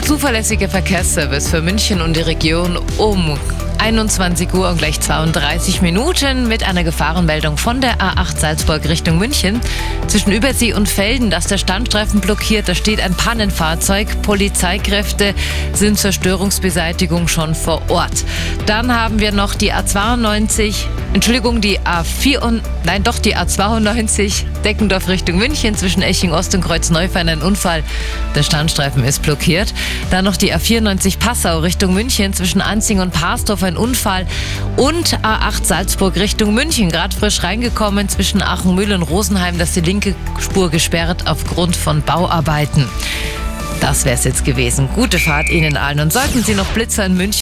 Der zuverlässige Verkehrsservice für München und die Region um 21 Uhr und gleich 32 Minuten mit einer Gefahrenmeldung von der A8 Salzburg Richtung München. Zwischen Übersee und Felden, das der Standstreifen blockiert, da steht ein Pannenfahrzeug. Polizeikräfte sind zur Störungsbeseitigung schon vor Ort. Dann haben wir noch die A92, Entschuldigung, die A4 und, nein, doch die A92 Deckendorf Richtung München zwischen Eching Ost und Kreuz-Neufern ein Unfall. Der Standstreifen ist blockiert. Dann noch die A94 Passau Richtung München zwischen Anzing und Parsdorf ein Unfall. Und A8 Salzburg Richtung München, gerade frisch reingekommen zwischen Achenmühl und Rosenheim, dass die linke Spur gesperrt aufgrund von Bauarbeiten. Das wäre es jetzt gewesen. Gute Fahrt Ihnen allen. Und sollten Sie noch Blitzer in München